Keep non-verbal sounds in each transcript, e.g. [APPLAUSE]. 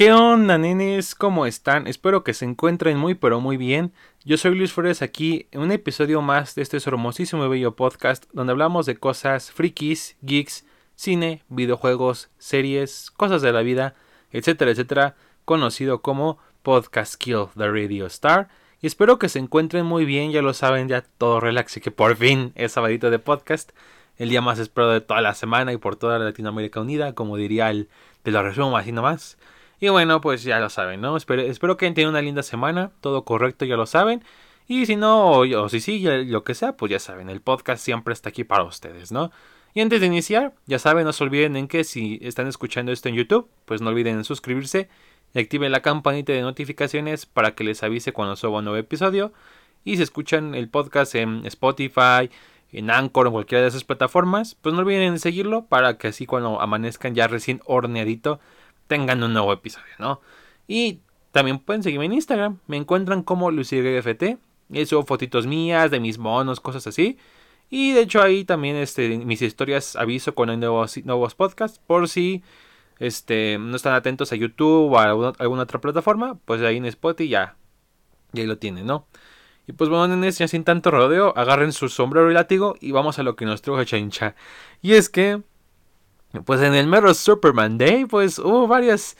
¿Qué onda, nenes? ¿Cómo están? Espero que se encuentren muy pero muy bien. Yo soy Luis Flores aquí en un episodio más de este hermosísimo y bello podcast donde hablamos de cosas frikis, geeks, cine, videojuegos, series, cosas de la vida, etcétera, etcétera, conocido como Podcast Kill the Radio Star. Y espero que se encuentren muy bien, ya lo saben, ya todo relax y que por fin es sabadito de podcast, el día más esperado de toda la semana y por toda Latinoamérica Unida, como diría el de lo resumo así nomás. Y bueno, pues ya lo saben, ¿no? Espero, espero que tengan una linda semana, todo correcto, ya lo saben. Y si no, o, si sí, lo que sea, pues ya saben, el podcast siempre está aquí para ustedes, ¿no? Y antes de iniciar, ya saben, no se olviden en que si están escuchando esto en YouTube, pues no olviden suscribirse y activen la campanita de notificaciones para que les avise cuando suba un nuevo episodio. Y si escuchan el podcast en Spotify, en Anchor o cualquiera de esas plataformas, pues no olviden seguirlo para que así cuando amanezcan ya recién horneadito tengan un nuevo episodio, ¿no? Y también pueden seguirme en Instagram. Me encuentran como LuciGFT. Y subo fotitos mías, de mis monos, cosas así. Y de hecho ahí también este, mis historias aviso hay nuevos, nuevos podcasts. Por si este, no están atentos a YouTube o a alguna, otra plataforma. Pues ahí en Spotify ya. Y ahí lo tienen, ¿no? Y pues bueno, nenes, ya sin tanto rodeo, agarren su sombrero y látigo y vamos a lo que nos trajo Chancha. Y es que pues en el mero Superman Day, pues hubo varias,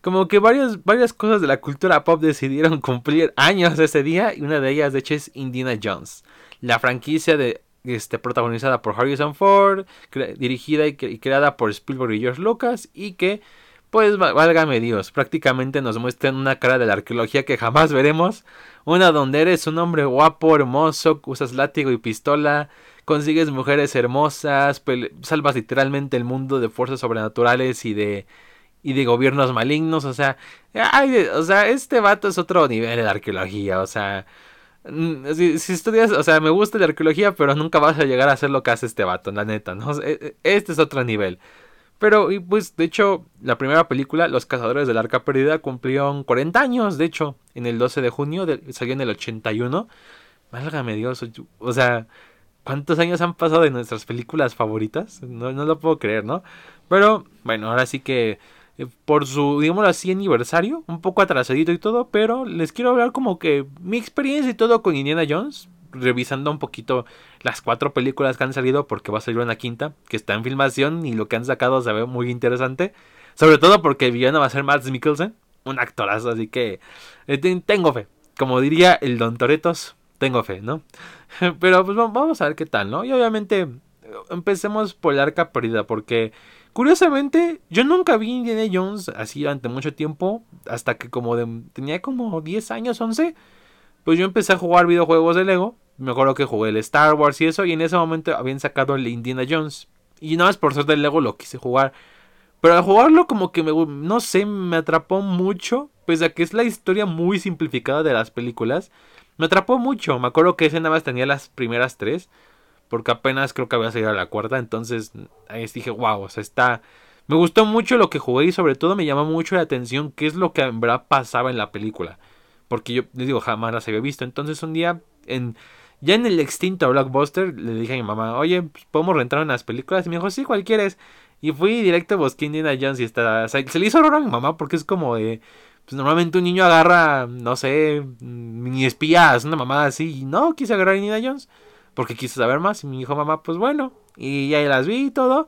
como que varias, varias cosas de la cultura pop decidieron [LAUGHS] cumplir años ese día y una de ellas de hecho es Indiana Jones, la franquicia de este, protagonizada por Harrison Ford, dirigida y, creada por Spielberg y George Lucas y que pues válgame Dios, prácticamente nos muestran una cara de la arqueología que jamás veremos, una donde eres un hombre guapo, hermoso, usas látigo y pistola, consigues mujeres hermosas, salvas literalmente el mundo de fuerzas sobrenaturales y de y de gobiernos malignos, o sea, o sea, este vato es otro nivel de arqueología, o sea, mm, si, estudias, o sea, me gusta la arqueología, pero nunca vas a llegar a hacer lo que hace este vato, la neta, ¿no? E, e, este es otro nivel. Pero, y pues, de hecho, la primera película, Los Cazadores del Arca Perdida, cumplieron 40 años, de hecho, en el 12 de junio, salió en el 81. Válgame Dios, o sea, ¿Cuántos años han pasado de nuestras películas favoritas? No, no lo puedo creer, ¿no? Pero bueno, ahora sí que eh, por su, digámoslo así, aniversario, un poco atrasadito y todo, pero les quiero hablar como que mi experiencia y todo con Indiana Jones, revisando un poquito las cuatro películas que han salido, porque va a salir una quinta, que está en filmación y lo que han sacado se ve muy interesante, sobre todo porque el villano va a ser Mads Mikkelsen, un actorazo, así que eh, tengo fe. Como diría el Don Toretos, tengo fe, ¿no? [LAUGHS] Pero pues vamos a ver qué tal, ¿no? Y obviamente empecemos por el arca perdida, porque curiosamente yo nunca vi Indiana Jones así durante mucho tiempo, hasta que como de, tenía como 10 años, 11, pues yo empecé a jugar videojuegos de Lego. Me acuerdo que jugué el Star Wars y eso, y en ese momento habían sacado el Indiana Jones. Y nada más por ser del Lego lo quise jugar. Pero al jugarlo como que me, no sé, me atrapó mucho, pese a que es la historia muy simplificada de las películas. Me atrapó mucho. Me acuerdo que ese nada más tenía las primeras tres. Porque apenas creo que había salido a la cuarta. Entonces ahí dije, wow, o sea, está. Me gustó mucho lo que jugué y sobre todo me llamó mucho la atención qué es lo que en verdad pasaba en la película. Porque yo les digo, jamás las había visto. Entonces un día, en, ya en el extinto Blockbuster, le dije a mi mamá, oye, pues, ¿podemos rentar unas películas? Y me dijo, sí, ¿cuál quieres? Y fui directo a buscar Indiana Jones y está, se, le hizo raro a mi mamá porque es como de pues normalmente un niño agarra, no sé, mini espías, una mamada así. Y no quise agarrar a Indiana Jones porque quise saber más. Y mi hijo, mamá, pues bueno. Y ya las vi y todo.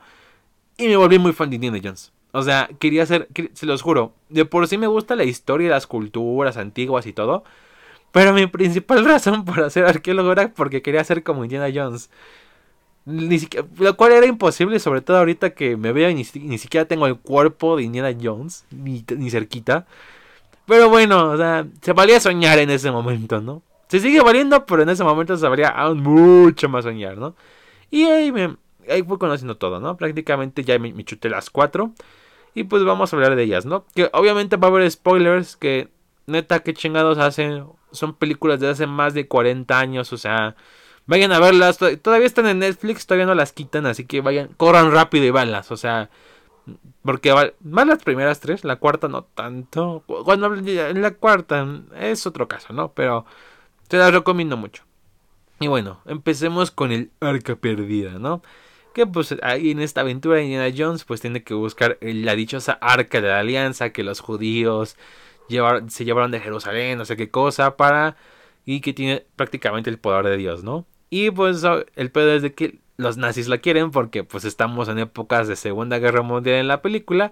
Y me volví muy fan de Indiana Jones. O sea, quería ser, se los juro, de por sí me gusta la historia, las culturas antiguas y todo. Pero mi principal [LAUGHS] razón por hacer arqueólogo era porque quería ser como Indiana Jones. Ni siquiera, lo cual era imposible, sobre todo ahorita que me veo y ni, siquiera tengo el cuerpo de Indiana Jones, ni, ni cerquita. Pero bueno, o sea, se valía soñar en ese momento, ¿no? Se sigue valiendo, pero en ese momento se valía aún mucho más soñar, ¿no? Y ahí, me, ahí fui conociendo todo, ¿no? Prácticamente ya me, chuté las cuatro. Y pues vamos a hablar de ellas, ¿no? Que obviamente va a haber spoilers que neta que chingados hacen. Son películas de hace más de 40 años, o sea, vayan a verlas. Todavía están en Netflix, todavía no las quitan, así que vayan, corran rápido y vanlas, o sea, porque más las primeras tres, la cuarta no tanto. Cuando en la cuarta es otro caso, ¿no? Pero te las recomiendo mucho. Y bueno, empecemos con el arca perdida, ¿no? que pues ahí en esta aventura Indiana Jones pues tiene que buscar la dichosa arca de la alianza que los judíos se llevaron de Jerusalén, no sé qué cosa, para... y que tiene prácticamente el poder de Dios, ¿no? Y pues el pedo es de que los nazis la quieren porque pues estamos en épocas de Segunda Guerra Mundial en la película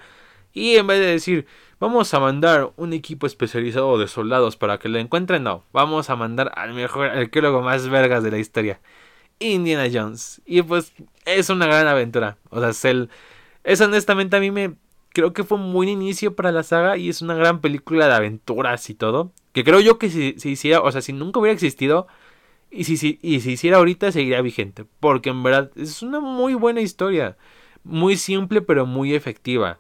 y en vez de decir vamos a mandar un equipo especializado de soldados para que lo encuentren, no, vamos a mandar al mejor arqueólogo más vergas de la historia, Indiana Jones. Y pues es una gran aventura, o sea, es, el, es honestamente a mí me creo que fue un buen inicio para la saga y es una gran película de aventuras y todo, que creo yo que si se hiciera, o sea, si nunca hubiera existido y si, si, y si hiciera ahorita seguiría vigente. Porque en verdad es una muy buena historia. Muy simple pero muy efectiva.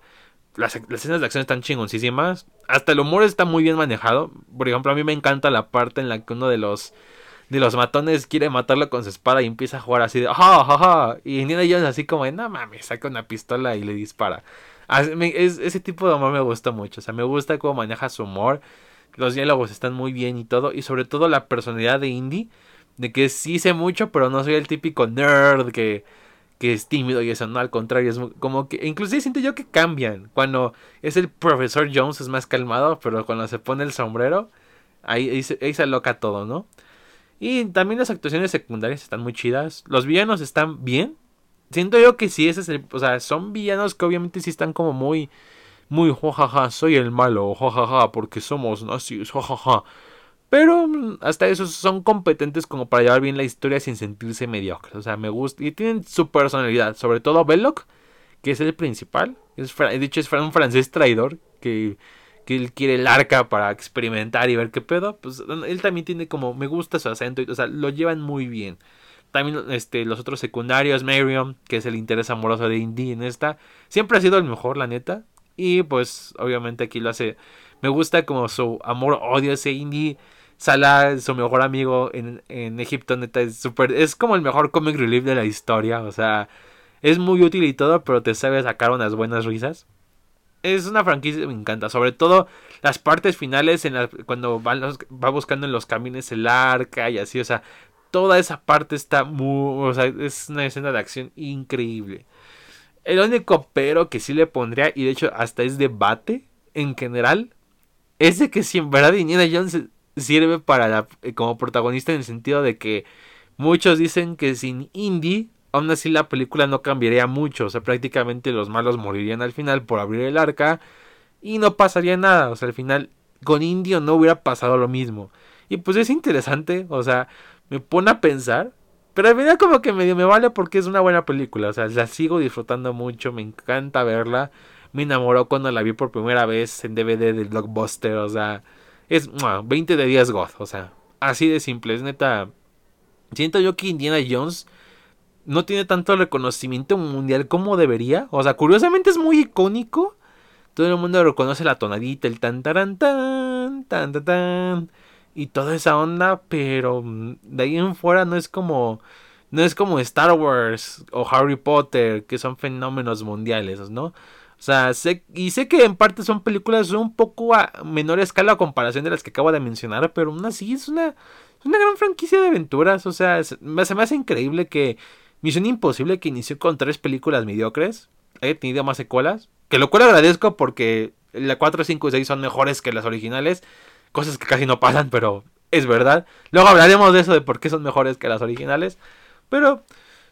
Las, escenas de acción están chingoncísimas. Hasta el humor está muy bien manejado. Por ejemplo, a mí me encanta la parte en la que uno de los de los matones quiere matarlo con su espada y empieza a jugar así de ja ja ja y Indiana Jones así como de no mames saca una pistola y le dispara ese tipo de humor me gusta mucho o sea me gusta cómo maneja su humor los diálogos están muy bien y todo y sobre todo la personalidad de Indy de que sí sé mucho, pero no soy el típico nerd que, que es tímido y eso, no, al contrario, es como que, inclusive siento yo que cambian, cuando es el profesor Jones es más calmado, pero cuando se pone el sombrero, ahí, se, ahí se aloca todo, ¿no? Y también las actuaciones secundarias están muy chidas, los villanos están bien, siento yo que sí, ese es el, o sea, son villanos que obviamente sí están como muy, muy, jajaja, soy el malo, jajaja, porque somos nazis, jajaja. Pero hasta eso son competentes como para llevar bien la historia sin sentirse mediocres. O sea, me gusta. Y tienen su personalidad. Sobre todo Belloc, que es el principal. Es, de hecho, es un francés traidor. Que, que él quiere el arca para experimentar y ver qué pedo. Pues él también tiene como. Me gusta su acento. o sea, lo llevan muy bien. También este, los otros secundarios. Marion, que es el interés amoroso de Indy en esta. Siempre ha sido el mejor, la neta. Y pues, obviamente aquí lo hace. Me gusta como su amor-odio ese Indy Salah, su mejor amigo en, en Egipto, neta, es súper. Es como el mejor comic relief de la historia. O sea, es muy útil y todo, pero te sabe sacar unas buenas risas. Es una franquicia que me encanta. Sobre todo las partes finales, en cuando va, va buscando en los caminos el arca y así. O sea, toda esa parte está muy. O sea, es una escena de acción increíble. El único pero que sí le pondría, y de hecho hasta es debate en general, es de que si en verdad Indiana Jones sirve para la, eh, como protagonista en el sentido de que muchos dicen que sin Indy aún así la película no cambiaría mucho, o sea, prácticamente los malos morirían al final por abrir el arca y no pasaría nada, o sea, al final con Indy no hubiera pasado lo mismo. Y pues es interesante, o sea, me pone a pensar, pero al final como que medio me vale porque es una buena película, o sea, la sigo disfrutando mucho, me encanta verla, me enamoró cuando la vi por primera vez en DVD del Blockbuster, o sea, es 20 de 10 God. O sea, así de simple. Es neta. Siento yo que Indiana Jones no tiene tanto reconocimiento mundial como debería. O sea, curiosamente es muy icónico. Todo el mundo reconoce la tonadita, el tan tan tan tan tan tan y toda esa onda, pero mm, de ahí en fuera no es como no es como Star Wars o Harry Potter, que son fenómenos mundiales, ¿no? O sea, sé, y sé que en parte son películas un poco a menor escala a comparación de las que acabo de mencionar, pero aún así es una, una gran franquicia de aventuras. O sea, se me hace increíble que Misión Imposible, que inició con tres películas mediocres, haya tenido más secuelas. Que lo cual agradezco porque la 4, 5 y 6 son mejores que las originales. Cosas que casi no pasan, pero es verdad. Luego hablaremos de eso, de por qué son mejores que las originales. Pero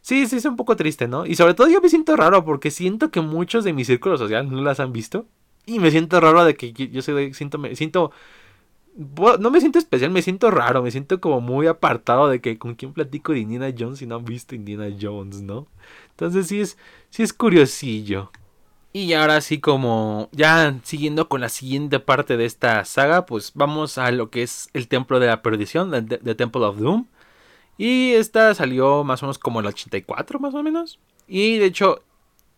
Sí, sí, es un poco triste, ¿no? Y sobre todo yo me siento raro porque siento que muchos de mi círculo social no las han visto. Y me siento raro de que yo soy, siento, me siento, no me siento especial, me siento raro, me siento como muy apartado de que con quién platico de Indiana Jones si no han visto Indiana Jones, ¿no? Entonces sí es, sí es curiosillo. Y ahora sí como ya siguiendo con la siguiente parte de esta saga, pues vamos a lo que es el Templo de la Perdición, The Temple of Doom. Y esta salió más o menos como el 84, más o menos. Y de hecho,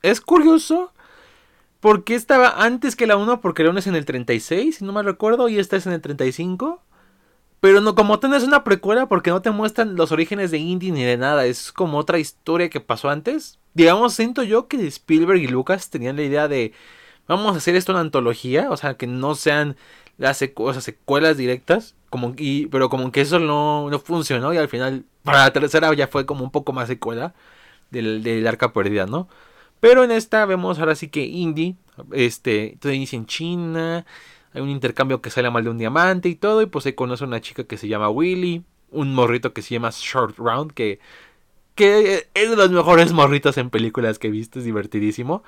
es curioso. Porque estaba antes que la 1, porque la 1 es en el 36, si no me recuerdo, y esta es en el 35. Pero no, como tenés una precuela, porque no te muestran los orígenes de Indy ni de nada. Es como otra historia que pasó antes. Digamos, siento yo que Spielberg y Lucas tenían la idea de. Vamos a hacer esto en antología. O sea, que no sean las secuelas directas. Como, pero como que eso no, no funcionó y al final para la tercera ya fue como un poco más secuela. del, arca perdida, ¿no? Pero en esta vemos ahora sí que Indy, este, todo inicia en China, hay un intercambio que sale mal de un diamante y todo, y pues se conoce a una chica que se llama Willy, un morrito que se llama Short Round, que, que es de los mejores morritos en películas que he visto, es divertidísimo.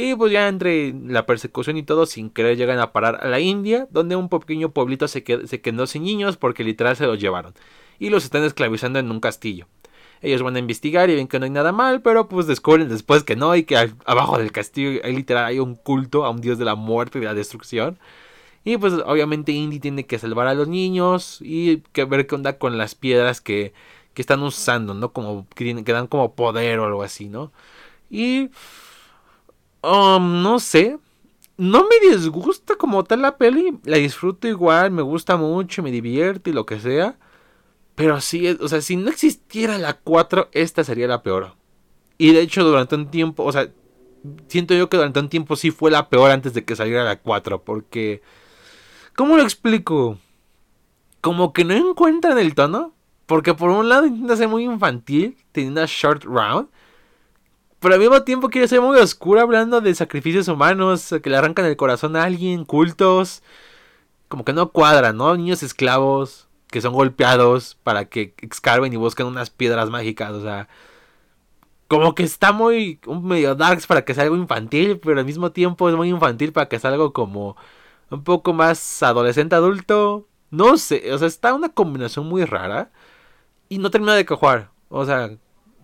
Y pues ya entre la persecución y todo, sin querer llegan a parar a la India, donde un pequeño pueblito se, se quedó sin niños porque literal se los llevaron. Y los están esclavizando en un castillo. Ellos van a investigar y ven que no hay nada mal, pero pues descubren después que no y que abajo del castillo hay literal hay un culto a un dios de la muerte y de la destrucción. Y pues obviamente Indy tiene que salvar a los niños y que ver qué onda con las piedras que, que están usando, ¿no? Como que, dan como poder o algo así, ¿no? Y... Um, no sé. No me disgusta como tal la peli. La disfruto igual, me gusta mucho, me divierte y lo que sea. Pero sí, o sea, si no existiera la 4, esta sería la peor. Y de hecho, durante un tiempo, o sea, siento yo que durante un tiempo sí fue la peor antes de que saliera la 4. Porque, ¿cómo lo explico? Como que no encuentran el tono. Porque por un lado intenta ser muy infantil, teniendo a Short Round. Pero al mismo tiempo quiere ser muy oscura hablando de sacrificios humanos, que le arrancan el corazón a alguien, cultos. Como que no cuadra, ¿no? Niños esclavos que son golpeados para que excarben y busquen unas piedras mágicas. O sea, como que está muy un medio darks para que sea algo infantil, pero al mismo tiempo es muy infantil para que sea algo como un poco más adolescente adulto. No sé, o sea, está una combinación muy rara y no termina de cojuar. O sea,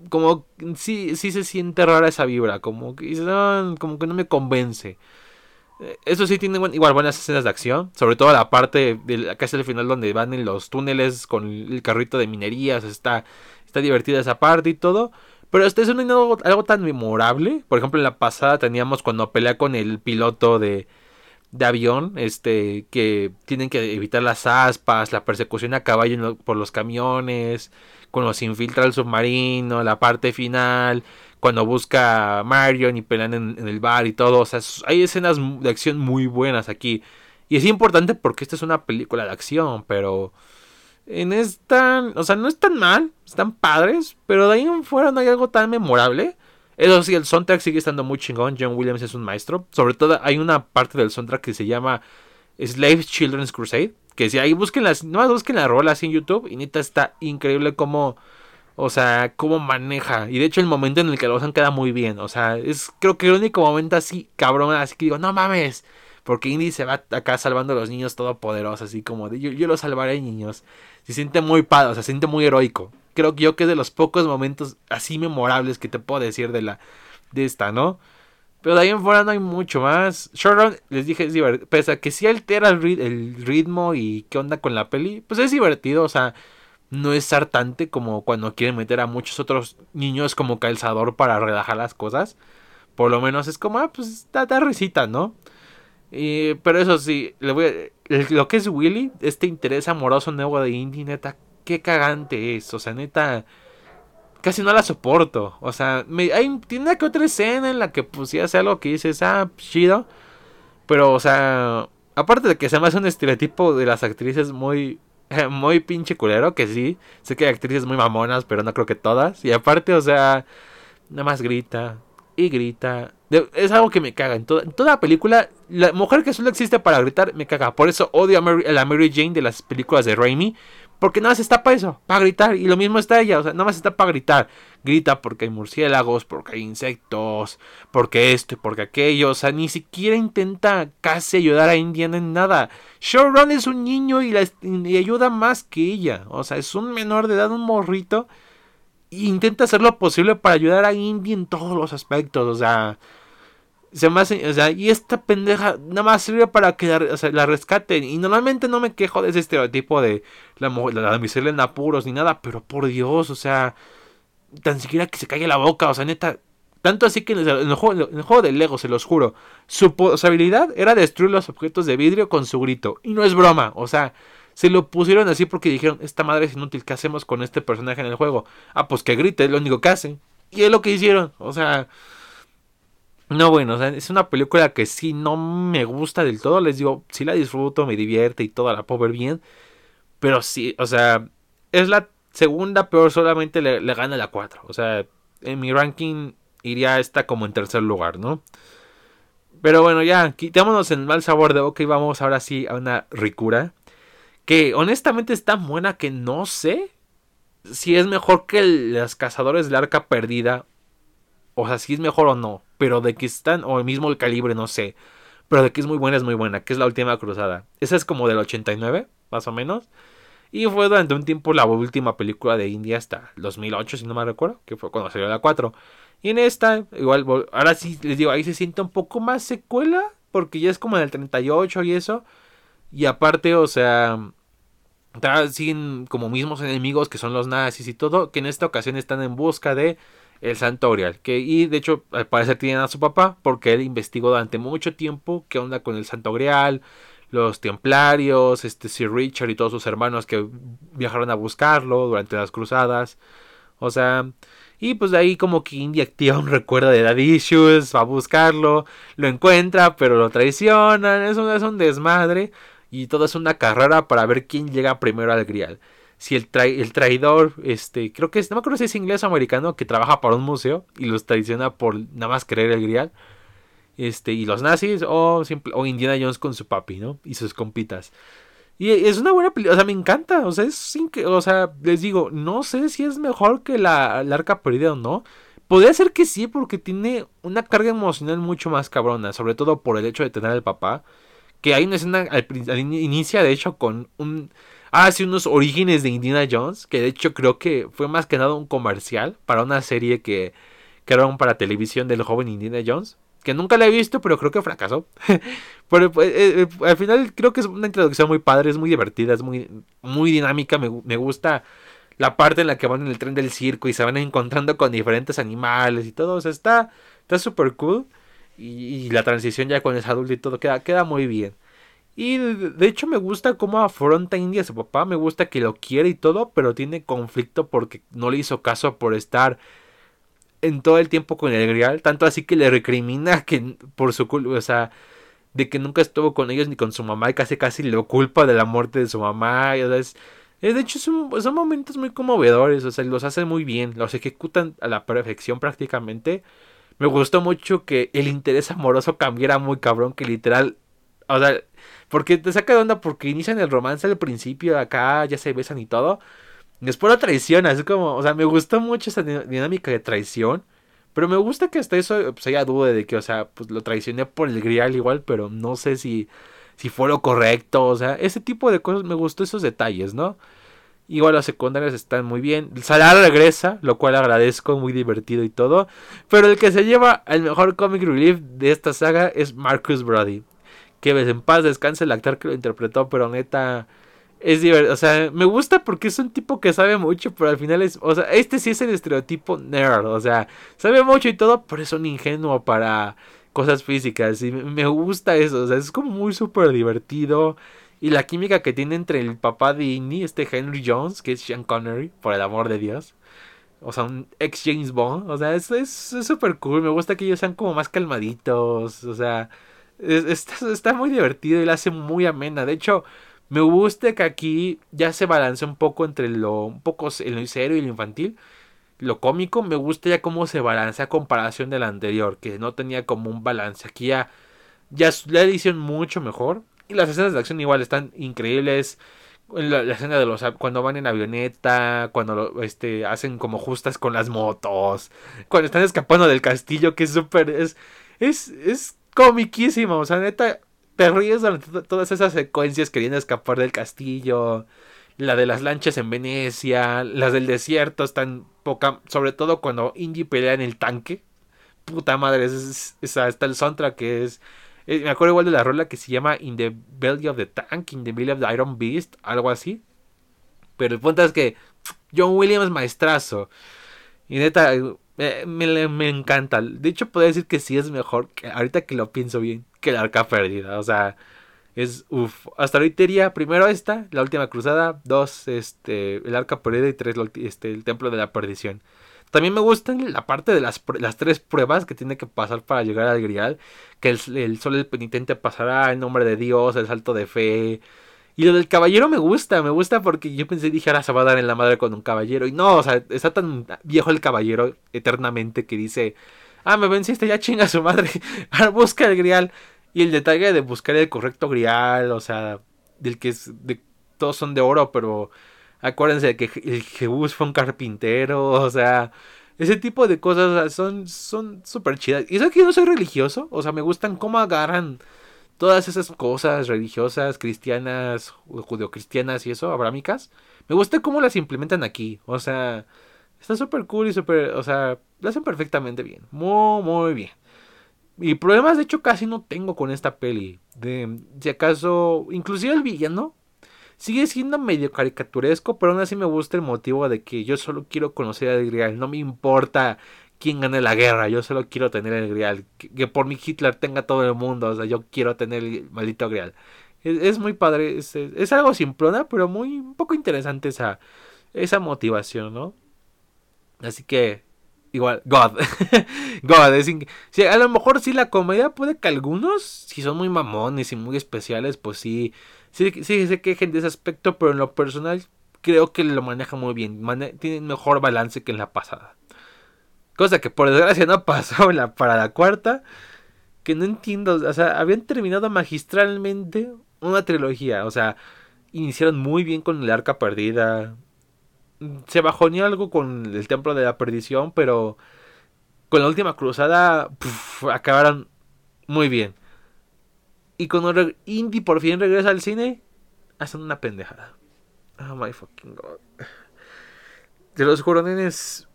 como sí, sí se siente rara esa vibra, como que, como que no me convence. Eh, eso sí tiene igual buenas escenas de acción, sobre todo la parte de casi el final donde van en los túneles con el carrito de minerías, está, está divertida esa parte y todo. Pero este es un, algo tan memorable. Por ejemplo, en la pasada teníamos cuando pelea con el piloto de, de avión, este, que tienen que evitar las aspas, la persecución a caballo por los camiones, cuando se infiltra el submarino, la parte final, cuando busca a Marion y pelean en, el bar y todo. O sea, hay escenas de acción muy buenas aquí. Y es importante porque esta es una película de acción, pero en esta, o sea, no están mal, están padres, pero de ahí en fuera no hay algo tan memorable. Eso sí, el soundtrack sigue estando muy chingón. John Williams es un maestro. Sobre todo hay una parte del soundtrack que se llama Slave Children's Crusade. Que si ahí busquen las, no busquen la rola así en YouTube. Y neta está increíble como o sea, cómo maneja. Y de hecho el momento en el que lo usan queda muy bien. O sea, es creo que el único momento así, cabrón, así que digo, no mames. Porque Indy se va acá salvando a los niños todopoderosos, así como yo, yo los salvaré, niños. Se siente muy padre, o sea, se siente muy heroico. Creo que yo que es de los pocos momentos así memorables que te puedo decir de la de esta, ¿no? Pero de ahí en fuera no hay mucho más. Short les dije, es divertido. Pese a que sí altera el, ritmo y qué onda con la peli, pues es divertido, o sea no es hartante como cuando quieren meter a muchos otros niños como calzador para relajar las cosas. Por lo menos es como, ah, pues da, risita, ¿no? pero eso sí, le voy lo que es Willy, este interés amoroso nuevo de Indy, neta, qué cagante es. O sea, neta, casi no la soporto. O sea, me, tiene que otra escena en la que pues hace algo que dices, ah, chido. Pero, o sea, aparte de que se me hace un estereotipo de las actrices muy [LAUGHS] muy pinche culero, que sí. Sé que hay actrices muy mamonas, pero no creo que todas. Y aparte, o sea, nada más grita y grita. Es algo que me caga. En toda, la película, la mujer que solo existe para gritar me caga. Por eso odio a, a la Mary Jane de las películas de Raimi. Porque nada más está para eso, para gritar. Y lo mismo está ella, o sea, nada más está para gritar. Grita porque hay murciélagos, porque hay insectos, porque esto y porque aquello. O sea, ni siquiera intenta casi ayudar a Indiana en nada. Showrun es un niño y, la, ayuda más que ella. O sea, es un menor de edad, un morrito. E intenta hacer lo posible para ayudar a Indy en todos los aspectos. O sea, se hace, o sea, y esta pendeja nada más sirve para que la, rescaten. Y normalmente no me quejo de ese estereotipo de la, la, la en apuros ni nada, pero por Dios, o sea, tan siquiera que se calle la boca, o sea, neta. Tanto así que en el, juego, en el juego de Lego, se los juro, su, habilidad era destruir los objetos de vidrio con su grito. Y no es broma, o sea, se lo pusieron así porque dijeron, esta madre es inútil, ¿qué hacemos con este personaje en el juego? Ah, pues que grite, es lo único que hacen. Y es lo que hicieron, o sea... No, bueno, o sea, es una película que sí no me gusta del todo. Les digo, sí la disfruto, me divierte y toda la puedo ver bien. Pero sí, o sea, es la segunda peor, solamente le, gana la 4. O sea, en mi ranking iría esta como en tercer lugar, ¿no? Pero bueno, ya, quitémonos el mal sabor de boca y vamos ahora sí a una ricura. Que honestamente es tan buena que no sé si es mejor que los cazadores del arca perdida. O sea, si es mejor o no. Pero de que están, o el mismo calibre, no sé. Pero de que es muy buena, es muy buena. Que es la última cruzada. Esa es como del 89, más o menos. Y fue durante un tiempo la última película de India hasta 2008, si no me recuerdo. Que fue cuando salió la 4. Y en esta, igual, ahora sí les digo, ahí se siente un poco más secuela. Porque ya es como en el 38 y eso. Y aparte, o sea, siguen como mismos enemigos que son los nazis y todo. Que en esta ocasión están en busca de el Santo Grial. Que, y de hecho, al parecer tienen a su papá. Porque él investigó durante mucho tiempo qué onda con el Santo Grial. Los templarios, este Sir Richard y todos sus hermanos que viajaron a buscarlo durante las cruzadas. O sea, y pues de ahí como que Indy activa un recuerdo de Daddy Issues, va a buscarlo, lo encuentra, pero lo traicionan, es es un desmadre. Y todo es una carrera para ver quién llega primero al grial. Si el, el traidor, este, creo que es, no me acuerdo si es inglés o americano, que trabaja para un museo y los traiciona por nada más querer el grial. Este, y los nazis, o, o Indiana Jones con su papi, ¿no? Y sus compitas. Y es una buena película, o sea, me encanta, o sea, es sin que, o sea, les digo, no sé si es mejor que la, arca perdida o no. Podría ser que sí, porque tiene una carga emocional mucho más cabrona, sobre todo por el hecho de tener al papá. Que hay una escena al, inicia, de hecho, con un. Ah, sí, unos orígenes de Indiana Jones. Que de hecho creo que fue más que nada un comercial para una serie que crearon para televisión del joven Indiana Jones que nunca la he visto, pero creo que fracasó. [LAUGHS] pero pues, eh, eh, al final creo que es una introducción muy padre, es muy divertida, es muy, muy dinámica, me, gusta la parte en la que van en el tren del circo y se van encontrando con diferentes animales y todo, o sea, está súper cool. Y, la transición ya con ese adulto y todo queda, queda muy bien. Y de, hecho me gusta cómo afronta India a su papá, me gusta que lo quiere y todo, pero tiene conflicto porque no le hizo caso por estar en todo el tiempo con el Grial, tanto así que le recrimina que por su culpa, o sea, de que nunca estuvo con ellos ni con su mamá y casi casi lo culpa de la muerte de su mamá, y, es, de hecho son, son, momentos muy conmovedores, o sea, los hacen muy bien, los ejecutan a la perfección prácticamente. Me gustó mucho que el interés amoroso cambiara muy cabrón, que literal, o sea, porque te saca de onda porque inician el romance al principio, acá ya se besan y todo, Después la traición, así como, o sea, me gustó mucho esa dinámica de traición. Pero me gusta que hasta eso pues haya duda de que, o sea, pues lo traicioné por el grial igual, pero no sé si, si fue lo correcto. O sea, ese tipo de cosas me gustó esos detalles, ¿no? Igual las secundarias están muy bien. Salar regresa, lo cual agradezco, muy divertido y todo. Pero el que se lleva el mejor comic relief de esta saga es Marcus Brody. Que en paz descanse el actor que lo interpretó, pero neta es divertido, o sea, me gusta porque es un tipo que sabe mucho, pero al final es, o sea, este sí es el estereotipo nerd, o sea, sabe mucho y todo, pero es un ingenuo para cosas físicas y me gusta eso, o sea, es como muy súper divertido y la química que tiene entre el papá de Indy, este Henry Jones, que es Sean Connery, por el amor de Dios. O sea, un ex James Bond. O sea, es súper cool. Me gusta que ellos sean como más calmaditos. O sea, está, muy divertido y la hace muy amena. De hecho, me gusta que aquí ya se balancea un poco entre lo un poco el serio y lo infantil. Lo cómico me gusta ya cómo se balancea a comparación del anterior, que no tenía como un balance. Aquí ya, ya la edición mucho mejor. Y las escenas de acción igual están increíbles. La, escena de los cuando van en avioneta, cuando este hacen como justas con las motos, cuando están escapando del castillo, que es súper es es es comiquísimo, o sea, neta te ríes durante todas esas secuencias queriendo escapar del castillo. La de las lanchas en Venecia. Las del desierto están poca. Sobre todo cuando Indy pelea en el tanque. Puta madre. Es, está el soundtrack que es. Eh, me acuerdo igual de la rola que se llama In the Belly of the Tank. In the Belly of the Iron Beast. Algo así. Pero el punto es que. John Williams maestrazo. Y neta. Eh, me, me, encanta. De hecho, podría decir que sí es mejor. Que ahorita que lo pienso bien que la arca perdida. O sea, es uff. Hasta ahorita iría primero esta, la última cruzada. Dos, este, el arca perdida. Y tres, este, el templo de la perdición. También me gusta la parte de las, las tres pruebas que tiene que pasar para llegar al grial. Que el, el sol del penitente pasará, el nombre de Dios, el salto de fe. Y lo del caballero me gusta, me gusta porque yo pensé, dije, ahora se va a dar en la madre con un caballero. Y no, o sea, está tan viejo el caballero eternamente que dice, ah, me venciste, ya chinga su madre, [LAUGHS] busca el grial. Y el detalle de buscar el correcto grial, o sea, del que es, de, todos son de oro, pero acuérdense de que el Jebus fue un carpintero, [LAUGHS] o sea, ese tipo de cosas son son súper chidas. Y eso que yo no soy religioso, o sea, me gustan cómo agarran todas esas cosas religiosas, cristianas, judeocristianas y eso, abrámicas. Me gusta cómo las implementan aquí, o sea, está súper cool y súper, o sea, lo hacen perfectamente bien, muy, muy bien. Y problemas de hecho casi no tengo con esta peli. De, si acaso, inclusive el villano sigue siendo medio caricaturesco, pero aún así me gusta el motivo de que yo solo quiero conocer al Grial. No me importa quién gane la guerra, yo solo quiero tener el Grial. Que, por mi Hitler tenga todo el mundo, o sea, yo quiero tener el maldito Grial. Es, muy padre, es, es, algo simplona, pero muy un poco interesante esa, esa motivación, ¿no? Así que, igual, God. [LAUGHS] God, es a lo mejor sí la comedia puede que algunos, si son muy mamones y muy especiales, pues sí Sí, sí se quejen de ese aspecto, pero en lo personal creo que lo maneja muy bien. tiene mejor balance que en la pasada. Cosa que por desgracia no pasó la, para la cuarta. Que no entiendo. O sea, habían terminado magistralmente una trilogía. O sea, iniciaron muy bien con el arca perdida. Se bajoneó algo con el templo de la perdición, pero con la última cruzada acabaron muy bien. Y cuando Indy por fin regresa al cine, hacen una pendejada. Oh my fucking god. De los coroneles.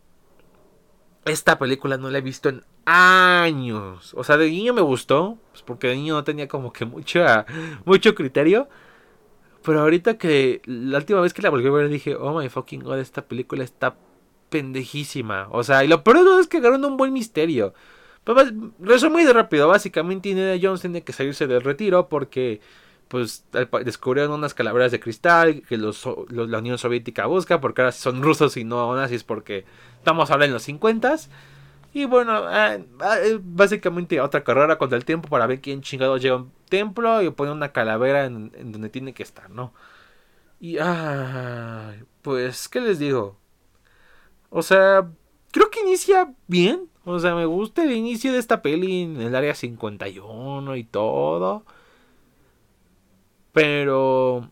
Esta película no la he visto en años. O sea, de niño me gustó. Pues porque de niño no tenía como que mucho, mucho criterio. Pero ahorita que la última vez que la volví a ver dije, oh my fucking god, esta película está pendejísima. O sea, y lo peor es que agarraron un buen misterio. Pues, muy rápido, básicamente Indiana Jones tiene que salirse del retiro porque pues descubrieron unas calaveras de cristal que los, la Unión Soviética busca porque ahora son [LAUGHS] rusos y no nazis porque estamos ahora en los 50 y bueno, ah, ah, básicamente otra carrera contra el tiempo para ver quién chingado llega a un templo y pone una calavera en, en donde tiene que estar, ¿no? Y ah, pues, ¿qué les digo? O sea, creo que inicia bien. O sea, me gusta el inicio de esta peli en el área 51 y todo. Pero...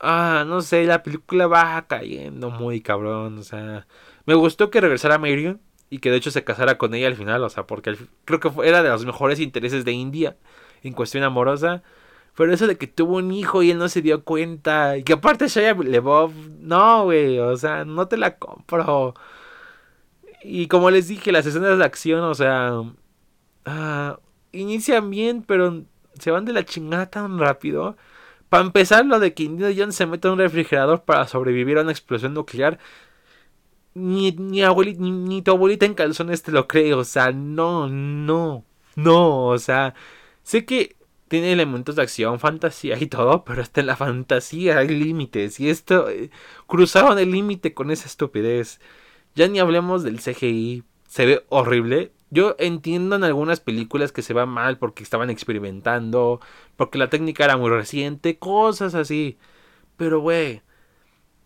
Ah, no sé, la película va cayendo muy cabrón. O sea, me gustó que regresara Marion y que de hecho se casara con ella al final. O sea, porque creo que era de los mejores intereses de India en cuestión amorosa. Pero eso de que tuvo un hijo y él no se dio cuenta. Y que aparte Shia LeBov, no, güey, o sea, no te la compro. Y como les dije, las escenas de acción, o sea, ah, inician bien, pero se van de la chingada tan rápido. Para empezar, lo de que Indiana Jones se mete en un refrigerador para sobrevivir a una explosión nuclear. Ni, ni, ni, tu abuelita en calzones te lo cree, o sea, no, no, no, o sea, sé que tiene elementos de acción, fantasía y todo, pero hasta en la fantasía hay límites, y esto eh, cruzaron el límite con esa estupidez. Ya ni hablemos del CGI. Se ve horrible. Yo entiendo en algunas películas que se va mal porque estaban experimentando, porque la técnica era muy reciente, cosas así. Pero, güey,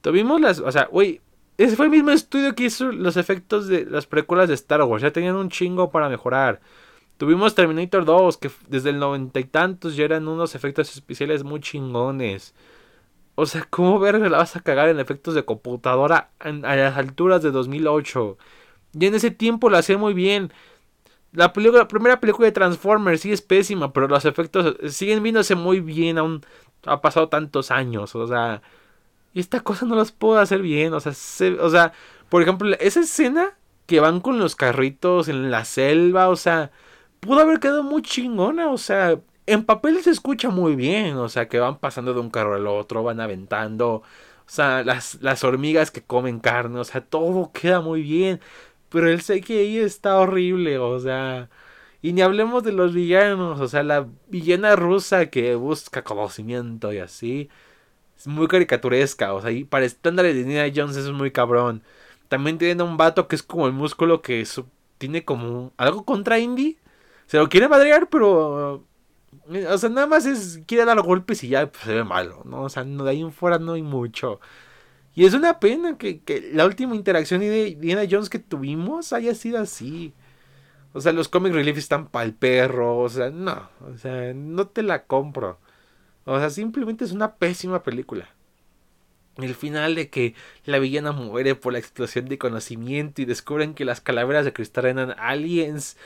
tuvimos las... O sea, güey, ese fue el mismo estudio que hizo los efectos de las precuelas de Star Wars. Ya tenían un chingo para mejorar. Tuvimos Terminator 2, que desde el noventa y tantos ya eran unos efectos especiales muy chingones. O sea, ¿cómo verga la vas a cagar en efectos de computadora a las alturas de 2008? Y en ese tiempo lo hacía muy bien. La, primera película de Transformers sí es pésima, pero los efectos siguen viéndose muy bien. Aún ha pasado tantos años. O sea, y esta cosa no las puedo hacer bien. O sea, o sea, por ejemplo, esa escena que van con los carritos en la selva. O sea, pudo haber quedado muy chingona. O sea, en papel se escucha muy bien, o sea, que van pasando de un carro al otro, van aventando, o sea, las, las hormigas que comen carne, o sea, todo queda muy bien. Pero el CGI está horrible, o sea, y ni hablemos de los villanos, o sea, la villana rusa que busca conocimiento y así, es muy caricaturesca, o sea, y para estándares de Nina Jones es muy cabrón. También tiene un vato que es como el músculo que tiene como algo contra Indy. Se lo quiere madrear, pero O sea, nada más es. Quiere dar golpes y ya pues, se ve malo, ¿no? O sea, no, de ahí en fuera no hay mucho. Y es una pena que, que la última interacción de Diana Jones que tuvimos haya sido así. O sea, los comic relief están el perro. O sea, no. O sea, no te la compro. O sea, simplemente es una pésima película. El final de que la villana muere por la explosión de conocimiento y descubren que las calaveras de cristal eran aliens.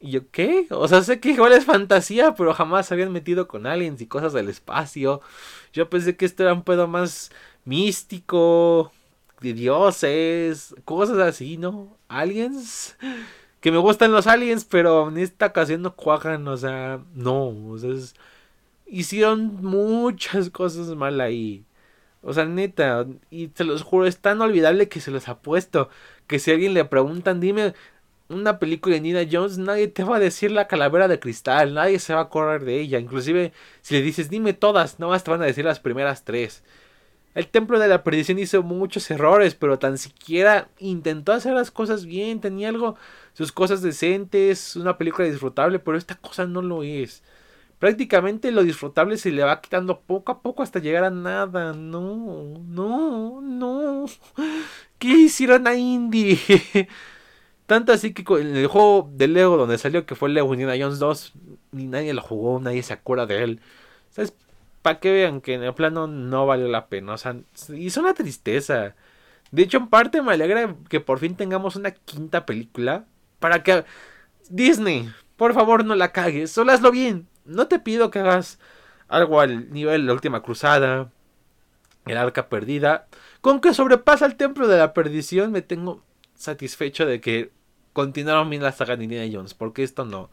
¿Y yo qué? O sea, sé que igual es fantasía, pero jamás se habían metido con aliens y cosas del espacio. Yo pensé que esto era un pedo más místico, de dioses, cosas así, ¿no? Aliens. Que me gustan los aliens, pero en esta ocasión no cuajan, o sea, no. O sea, hicieron muchas cosas mal ahí. O sea, neta, y se los juro, es tan olvidable que se los apuesto. Que si alguien le preguntan, dime una película de Nina Jones, nadie te va a decir la calavera de cristal, nadie se va a correr de ella. Inclusive, si le dices, dime todas, no más te van a decir las primeras tres. El Templo de la Perdición hizo muchos errores, pero tan siquiera intentó hacer las cosas bien, tenía algo, sus cosas decentes, una película disfrutable, pero esta cosa no lo es prácticamente lo disfrutable se le va quitando poco a poco hasta llegar a nada. No, no, no. [LAUGHS] ¿Qué hicieron a Indy? [LAUGHS] Tanto así que en el juego de Lego donde salió que fue Lego Indiana Jones 2, ni nadie lo jugó, nadie se acuerda de él. ¿Sabes? Para que vean que en el plano no valió la pena. O sea, hizo una tristeza. De hecho, en parte me alegra que por fin tengamos una quinta película. Para que Disney, por favor, no la cagues. Solo hazlo bien no te pido que hagas algo al nivel de la última cruzada, el arca perdida. Con que sobrepasa el templo de la perdición, me tengo satisfecho de que continuaron bien la saga de Jones, porque esto no.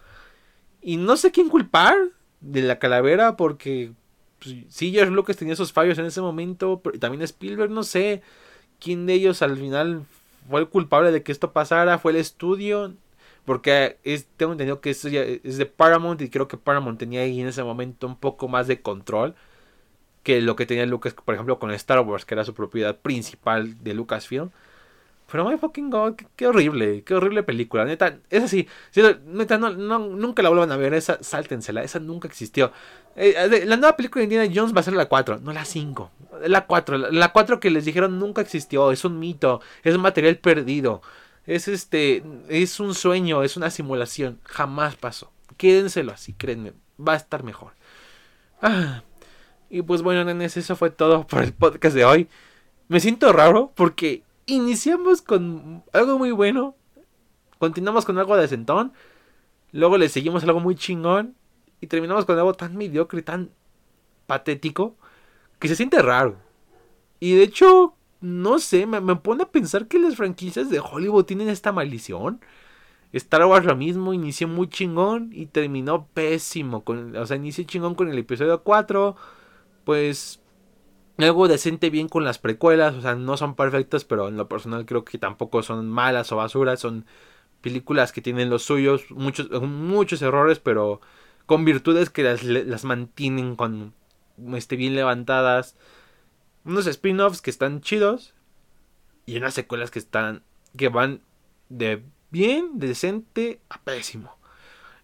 Y no sé quién culpar de la calavera, porque pues, sí, George Lucas tenía esos fallos en ese momento, pero también Spielberg, no sé quién de ellos al final fue el culpable de que esto pasara, fue el estudio, porque tengo entendido que esto ya es de Paramount y creo que Paramount tenía ahí en ese momento un poco más de control que lo que tenía Lucas, por ejemplo, con Star Wars, que era su propiedad principal de Lucasfilm. Pero my fucking god, qué, horrible, qué horrible película. Neta, esa sí, neta, no, nunca la vuelvan a ver, esa sáltensela, esa nunca existió. Eh, la nueva película de Indiana Jones va a ser la 4, no la 5. La 4, la 4 que les dijeron nunca existió, es un mito, es un material perdido es este, es un sueño, es una simulación, jamás pasó. Quédenselo así, créanme, va a estar mejor. Ah, y pues bueno, nenes, eso fue todo por el podcast de hoy. Me siento raro porque iniciamos con algo muy bueno, continuamos con algo de sentón, luego le seguimos algo muy chingón y terminamos con algo tan mediocre, tan patético, que se siente raro. Y de hecho, no sé, me, pone a pensar que las franquicias de Hollywood tienen esta maldición. Star Wars lo mismo, inició muy chingón y terminó pésimo. Con, o sea, inició chingón con el episodio 4. Pues algo decente bien con las precuelas. O sea, no son perfectas, pero en lo personal creo que tampoco son malas o basuras. Son películas que tienen los suyos, muchos, muchos errores, pero con virtudes que las, las mantienen con, este, bien levantadas unos spin-offs que están chidos y unas secuelas que están que van de bien, decente a pésimo.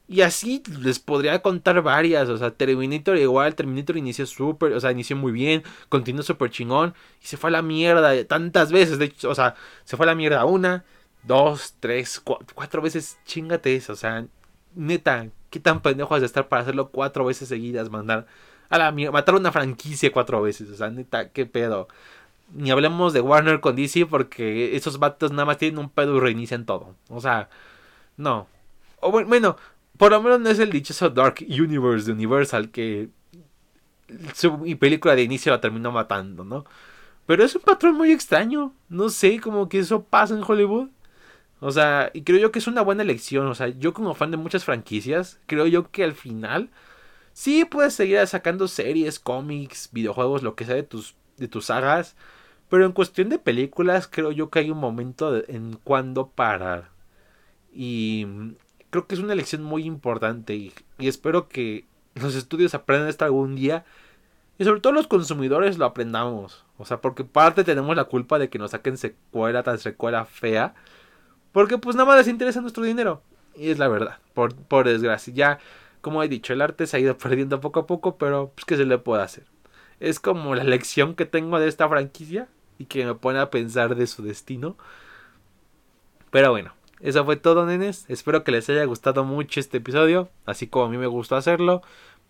Y así les podría contar varias. O sea, Terminator igual. Terminator inició súper. O sea, inició muy bien. Continuó súper chingón. Y se fue a la mierda tantas veces. De hecho, o sea, se fue a la mierda una, dos, tres, cuatro, veces. Chingate eso. O sea, neta, qué tan pendejo has de estar para hacerlo cuatro veces seguidas. Mandar a la mataron una franquicia cuatro veces. O sea, neta, qué pedo. Ni hablemos de Warner con DC porque esos vatos nada más tienen un pedo y reinician todo. O sea, no. O bueno, por lo menos no es el dichoso Dark Universe de Universal que su película de inicio la terminó matando, ¿no? Pero es un patrón muy extraño. No sé, como que eso pasa en Hollywood. O sea, y creo yo que es una buena elección. O sea, yo como fan de muchas franquicias, creo yo que al final Sí, puedes seguir sacando series, cómics, videojuegos, lo que sea de tus, de tus sagas. Pero en cuestión de películas, creo yo que hay un momento en cuando parar. Y creo que es una elección muy importante. Y, espero que los estudios aprendan esto algún día. Y sobre todo los consumidores lo aprendamos. O sea, porque parte tenemos la culpa de que nos saquen secuela tras secuela fea. Porque pues nada más les interesa nuestro dinero. Y es la verdad. Por, por desgracia. Ya como he dicho, el arte se ha ido [LAUGHS] perdiendo poco a poco, pero pues que se le puede hacer. Es como la lección que tengo de esta franquicia y que me pone a pensar de su destino. Pero bueno, eso fue todo, nenes. Espero que les haya gustado mucho este episodio, así como a mí me gustó hacerlo.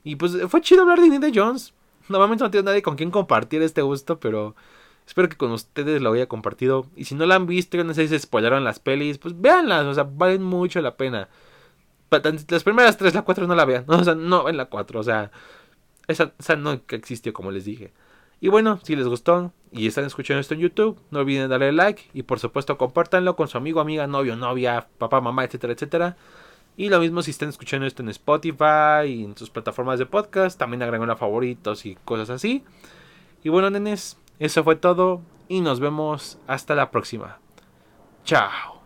Y pues fue chido hablar de Indiana Jones. Normalmente no tengo nadie con quien compartir este gusto, pero espero que con ustedes lo haya compartido. Y si no la han visto y no sé si se spoilaron las pelis, pues véanlas, o sea, valen mucho la pena. Las primeras tres, la cuatro no la vean, [LAUGHS] o sea, no en la cuatro, o sea, esa, esa no existió como les dije. Y bueno, si les gustó y están escuchando esto en YouTube, no olviden darle like y por supuesto compártanlo con su amigo, amiga, novio, novia, papá, mamá, etcétera, etcétera. Y lo mismo si están escuchando esto en Spotify y en sus plataformas de podcast, también agreguen a favoritos y cosas así. Y bueno, nenes, eso fue todo y nos vemos hasta la próxima. Chao.